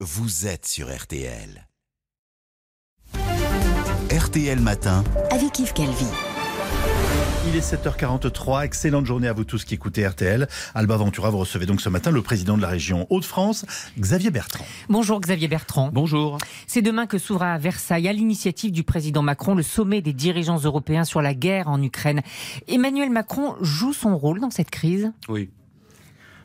vous êtes sur RTL. RTL Matin. avec Yves Calvi. Il est 7h43. Excellente journée à vous tous qui écoutez RTL. Alba Ventura, vous recevez donc ce matin le président de la région Hauts-de-France, Xavier Bertrand. Bonjour Xavier Bertrand. Bonjour. C'est demain que s'ouvre à Versailles, à l'initiative du président Macron, le sommet des dirigeants européens sur la guerre en Ukraine. Emmanuel Macron joue son rôle dans cette crise? Oui.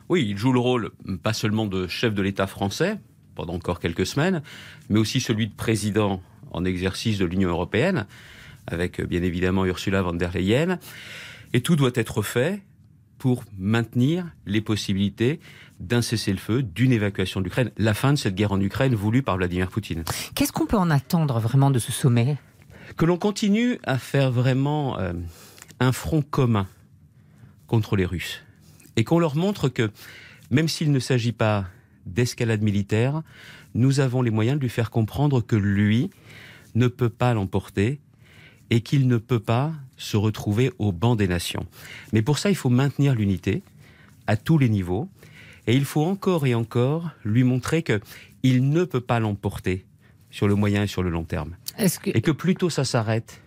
Oui, il joue le rôle pas seulement de chef de l'État français pendant encore quelques semaines, mais aussi celui de président en exercice de l'Union européenne, avec bien évidemment Ursula von der Leyen. Et tout doit être fait pour maintenir les possibilités d'un cessez-le-feu, d'une évacuation de l'Ukraine, la fin de cette guerre en Ukraine voulue par Vladimir Poutine. Qu'est-ce qu'on peut en attendre vraiment de ce sommet? Que l'on continue à faire vraiment euh, un front commun contre les Russes et qu'on leur montre que même s'il ne s'agit pas d'escalade militaire, nous avons les moyens de lui faire comprendre que lui ne peut pas l'emporter et qu'il ne peut pas se retrouver au banc des nations. Mais pour ça, il faut maintenir l'unité à tous les niveaux et il faut encore et encore lui montrer que il ne peut pas l'emporter sur le moyen et sur le long terme. que... Et que plus tôt ça s'arrête,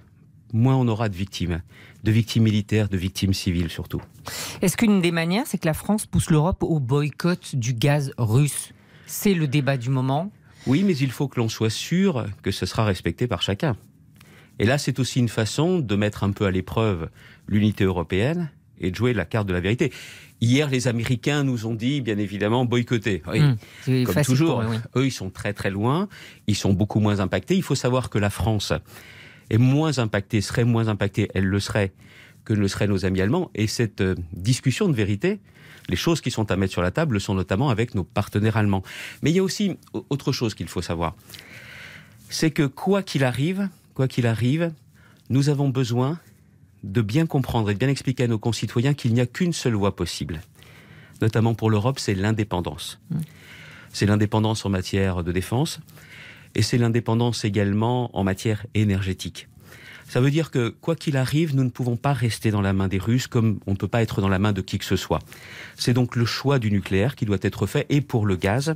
moins on aura de victimes, de victimes militaires, de victimes civiles surtout. Est-ce qu'une des manières, c'est que la France pousse l'Europe au boycott du gaz russe? C'est le débat du moment. Oui, mais il faut que l'on soit sûr que ce sera respecté par chacun. Et là, c'est aussi une façon de mettre un peu à l'épreuve l'unité européenne et de jouer la carte de la vérité. Hier, les Américains nous ont dit, bien évidemment, boycotter. Oui, mmh, comme toujours, eux, oui. eux, ils sont très très loin, ils sont beaucoup moins impactés. Il faut savoir que la France est moins impactée, serait moins impactée, elle le serait, que ne le seraient nos amis allemands. Et cette euh, discussion de vérité, les choses qui sont à mettre sur la table sont notamment avec nos partenaires allemands. Mais il y a aussi autre chose qu'il faut savoir. C'est que quoi qu'il arrive, quoi qu'il arrive, nous avons besoin de bien comprendre et de bien expliquer à nos concitoyens qu'il n'y a qu'une seule voie possible. Notamment pour l'Europe, c'est l'indépendance. Mmh. C'est l'indépendance en matière de défense et c'est l'indépendance également en matière énergétique. Ça veut dire que, quoi qu'il arrive, nous ne pouvons pas rester dans la main des Russes comme on ne peut pas être dans la main de qui que ce soit. C'est donc le choix du nucléaire qui doit être fait, et pour le gaz,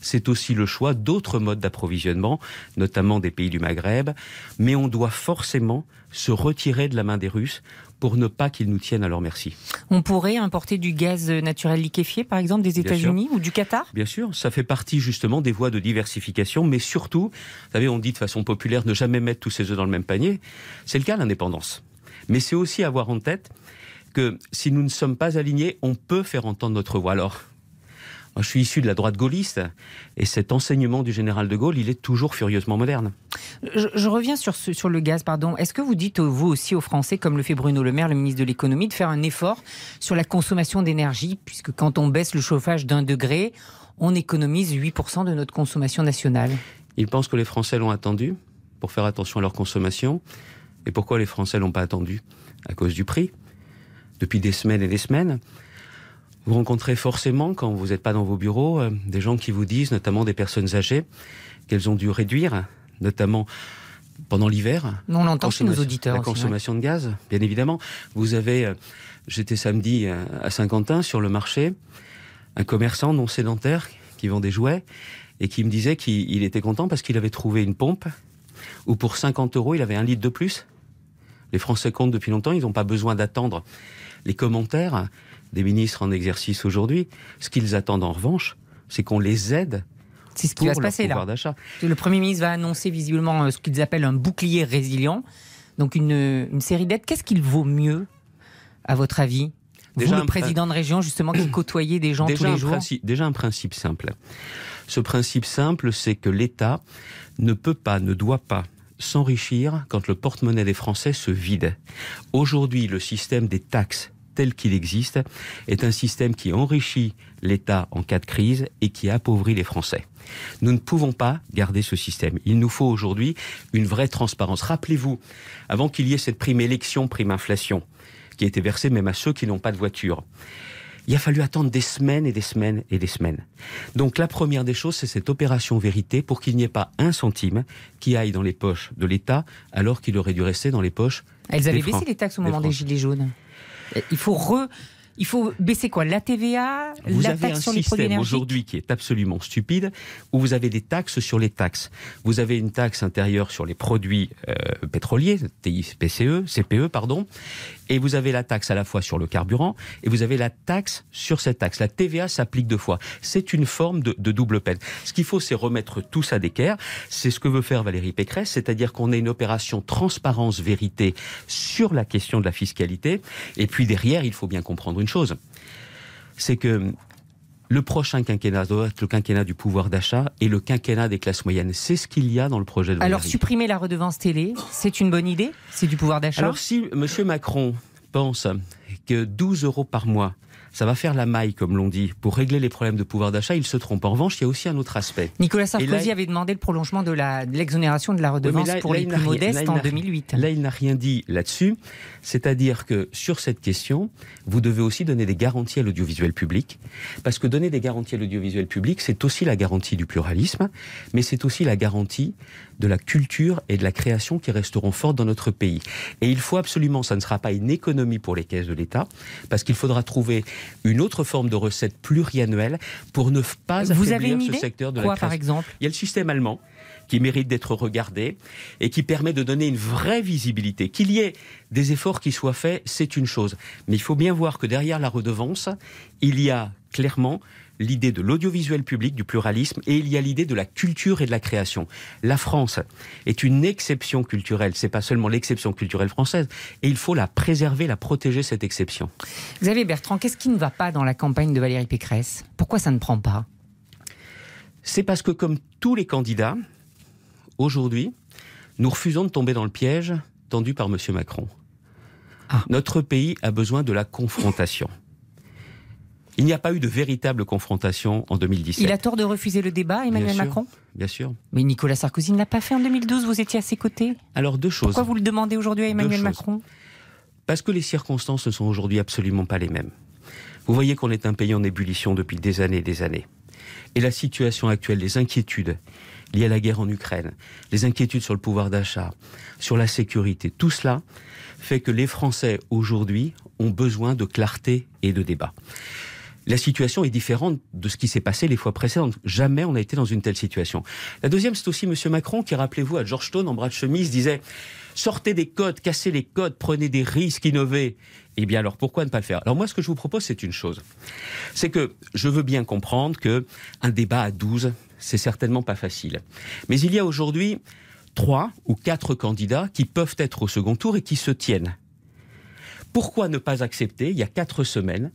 c'est aussi le choix d'autres modes d'approvisionnement, notamment des pays du Maghreb, mais on doit forcément se retirer de la main des Russes pour ne pas qu'ils nous tiennent à leur merci. On pourrait importer du gaz naturel liquéfié, par exemple, des États-Unis ou du Qatar? Bien sûr, ça fait partie justement des voies de diversification, mais surtout, vous savez, on dit de façon populaire ne jamais mettre tous ses œufs dans le même panier. C'est le cas l'indépendance. Mais c'est aussi avoir en tête que si nous ne sommes pas alignés, on peut faire entendre notre voix. Alors, je suis issu de la droite gaulliste et cet enseignement du général de Gaulle, il est toujours furieusement moderne. Je, reviens sur, sur le gaz, pardon. Est-ce que vous dites, vous aussi, aux Français, comme le fait Bruno Le Maire, le ministre de l'économie, de faire un effort sur la consommation d'énergie, puisque quand on baisse le chauffage d'un degré, on économise 8% de notre consommation nationale? Il pense que les Français l'ont attendu pour faire attention à leur consommation. Et pourquoi les Français l'ont pas attendu? À cause du prix. Depuis des semaines et des semaines. Vous rencontrez forcément, quand vous n'êtes pas dans vos bureaux, euh, des gens qui vous disent, notamment des personnes âgées, qu'elles ont dû réduire, notamment pendant l'hiver. On l'entend chez nos auditeurs. La consommation de gaz, bien évidemment. Vous avez, euh, j'étais samedi euh, à Saint-Quentin sur le marché, un commerçant non sédentaire qui vend des jouets et qui me disait qu'il était content parce qu'il avait trouvé une pompe où pour 50 euros, il avait un litre de plus. Les Français comptent depuis longtemps, ils n'ont pas besoin d'attendre les commentaires des ministres en exercice aujourd'hui. Ce qu'ils attendent en revanche, c'est qu'on les aide c'est ce qui va se passer là. Le Premier ministre va annoncer visiblement euh, ce qu'ils appellent un bouclier résilient, donc une, une série d'aides. Qu'est-ce qu'il vaut mieux, à votre avis? Déjà Vous, le président de région, justement, qui côtoyait des gens déjà tous les jours Déjà un principe simple. Ce principe simple, c'est que l'État ne peut pas, ne doit pas s'enrichir quand le porte-monnaie des Français se vide. Aujourd'hui, le système des taxes tel qu'il existe est un système qui enrichit l'État en cas de crise et qui appauvrit les Français. Nous ne pouvons pas garder ce système. Il nous faut aujourd'hui une vraie transparence. Rappelez-vous, avant qu'il y ait cette prime élection, prime inflation, qui a été versée même à ceux qui n'ont pas de voiture, il a fallu attendre des semaines et des semaines et des semaines. Donc la première des choses, c'est cette opération vérité pour qu'il n'y ait pas un centime qui aille dans les poches de l'État alors qu'il aurait dû rester dans les poches. Elles avaient baissé les taxes au moment des Gilets jaunes. Il faut Il faut baisser quoi La TVA Vous La avez taxe un sur les système aujourd'hui qui est absolument stupide, où vous avez des taxes sur les taxes. Vous avez une taxe intérieure sur les produits euh, pétroliers, TIPCE, CPE, pardon, et vous avez la taxe à la fois sur le carburant, et vous avez la taxe sur cette taxe. La TVA s'applique deux fois. C'est une forme de, de double peine. Ce qu'il faut, c'est remettre tout ça d'équerre. C'est ce que veut faire Valérie Pécresse, c'est-à-dire qu'on ait une opération transparence-vérité sur la question de la fiscalité. Et puis derrière, il faut bien comprendre une chose. C'est que le prochain quinquennat doit être le quinquennat du pouvoir d'achat et le quinquennat des classes moyennes. C'est ce qu'il y a dans le projet de Alors Valérie. supprimer la redevance télé, c'est une bonne idée? C'est du pouvoir d'achat? Alors si M. Macron pense que 12 euros par mois, ça va faire la maille, comme l'on dit, pour régler les problèmes de pouvoir d'achat, il se trompe. En revanche, il y a aussi un autre aspect. Nicolas Sarkozy là- avait demandé le prolongement de l'exonération de la Oui, redevance là- pour là, les plus rien- modestes en n'a- 2008. Là, il n'a rien dit là-dessus. C'est-à-dire que sur cette question, vous devez aussi donner des garanties à l'audiovisuel public. Parce que donner des garanties à l'audiovisuel public, c'est aussi la garantie du pluralisme, mais c'est aussi la garantie de la culture et de la création qui resteront fortes dans notre pays. Et il faut absolument, ça ne sera pas une économie pour les caisses de l'État, parce qu'il faudra trouver une autre forme de recette pluriannuelle pour ne pas Vous avez ce secteur de Quoi la par création. exemple Il y a le système allemand qui mérite d'être regardé et qui permet de donner une vraie visibilité. Qu'il y ait des efforts qui soient faits, c'est une chose. Mais il faut bien voir que derrière la redevance, il y a clairement l'idée de l'audiovisuel public, du pluralisme, et il y a l'idée de la culture et de la création. La France est une exception culturelle, c'est pas seulement l'exception culturelle française, et il faut la préserver, la protéger, cette exception. Xavier Bertrand, qu'est-ce qui ne va pas dans la campagne de Valérie Pécresse? Pourquoi ça ne prend pas? C'est parce que comme tous les candidats, aujourd'hui, nous refusons de tomber dans le piège tendu par M. Macron. Ah. Notre pays a besoin de la confrontation. Il n'y a pas eu de véritable confrontation en 2017. Il a tort de refuser le débat, Emmanuel Bien sûr. Macron Bien sûr. Mais Nicolas Sarkozy ne l'a pas fait en 2012, vous étiez à ses côtés. Alors deux choses. Pourquoi vous le demandez aujourd'hui à Emmanuel. Macron Parce que les circonstances ne sont aujourd'hui absolument pas les mêmes. Vous voyez qu'on est un pays en ébullition depuis des années et des années. Et la situation actuelle, les inquiétudes liées à la guerre en Ukraine, les inquiétudes sur le pouvoir d'achat, sur la sécurité, tout cela fait que les Français aujourd'hui ont besoin de clarté et de débat. La situation est différente de ce qui s'est passé les fois précédentes. Jamais on a été dans une telle situation. La deuxième, c'est aussi M. Macron qui, rappelez-vous, à Georgetown, en bras de chemise, disait sortez des codes, cassez les codes, prenez des risques, innovez. Eh bien, alors pourquoi ne pas le faire? Alors moi, ce que je vous propose, c'est une chose. C'est que je veux bien comprendre que un débat à 12, c'est certainement pas facile. Mais il y a aujourd'hui trois ou quatre candidats qui peuvent être au second tour et qui se tiennent. Pourquoi ne pas accepter, il y a quatre semaines,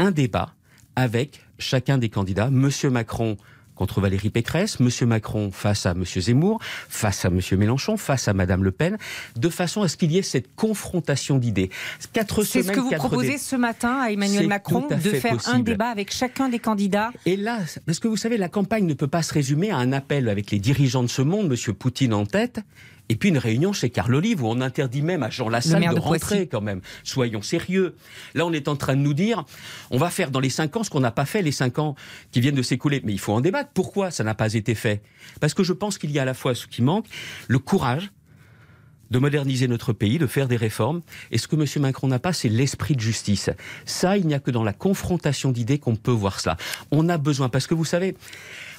un débat avec chacun des candidats, Monsieur Macron contre Valérie Pécresse, Monsieur Macron face à Monsieur Zemmour, face à Monsieur Mélenchon, face à Madame Le Pen, de façon à ce qu'il y ait cette confrontation d'idées. Quatre C'est ce que vous proposez ce matin à Emmanuel Macron, à de faire un débat avec chacun des candidats. Et là, parce que vous savez, la campagne ne peut pas se résumer à un appel avec les dirigeants de ce monde, Monsieur Poutine en tête, et puis une réunion chez Carl Olive où on interdit même à Jean Lassalle de, de rentrer quand même. Soyons sérieux. Là, on est en train de nous dire, on va faire dans les cinq ans ce qu'on n'a pas fait les cinq ans qui viennent de s'écouler. Mais il faut en débattre. Pourquoi ça n'a pas été fait? Parce que je pense qu'il y a à la fois ce qui manque, le courage de moderniser notre pays, de faire des réformes. Et ce que M. Macron n'a pas, c'est l'esprit de justice. Ça, il n'y a que dans la confrontation d'idées qu'on peut voir cela. On a besoin, parce que vous savez,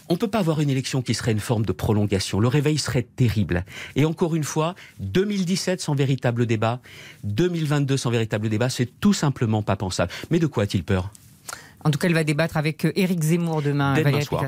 on ne peut pas avoir une élection qui serait une forme de prolongation. Le réveil serait terrible. Et encore une fois, 2017 sans véritable débat, 2022 sans véritable débat, c'est tout simplement pas pensable. Mais de quoi a-t-il peur? En tout cas, elle va débattre avec euh, Éric Zemmour demain.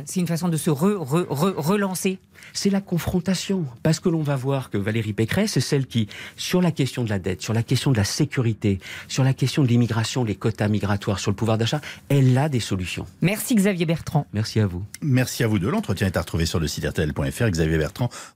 C'est une façon de se re- re- re- relancer. c'est la confrontation. Parce que l'on va voir que Valérie Pécresse est celle qui, sur la question de la dette, sur la question de la sécurité, sur la question de l'immigration, les quotas migratoires, sur le pouvoir d'achat, elle a des solutions. Merci Xavier Bertrand. Merci à vous. Merci à vous deux. L'entretien est à retrouver sur le site rtl.fr. Xavier Bertrand,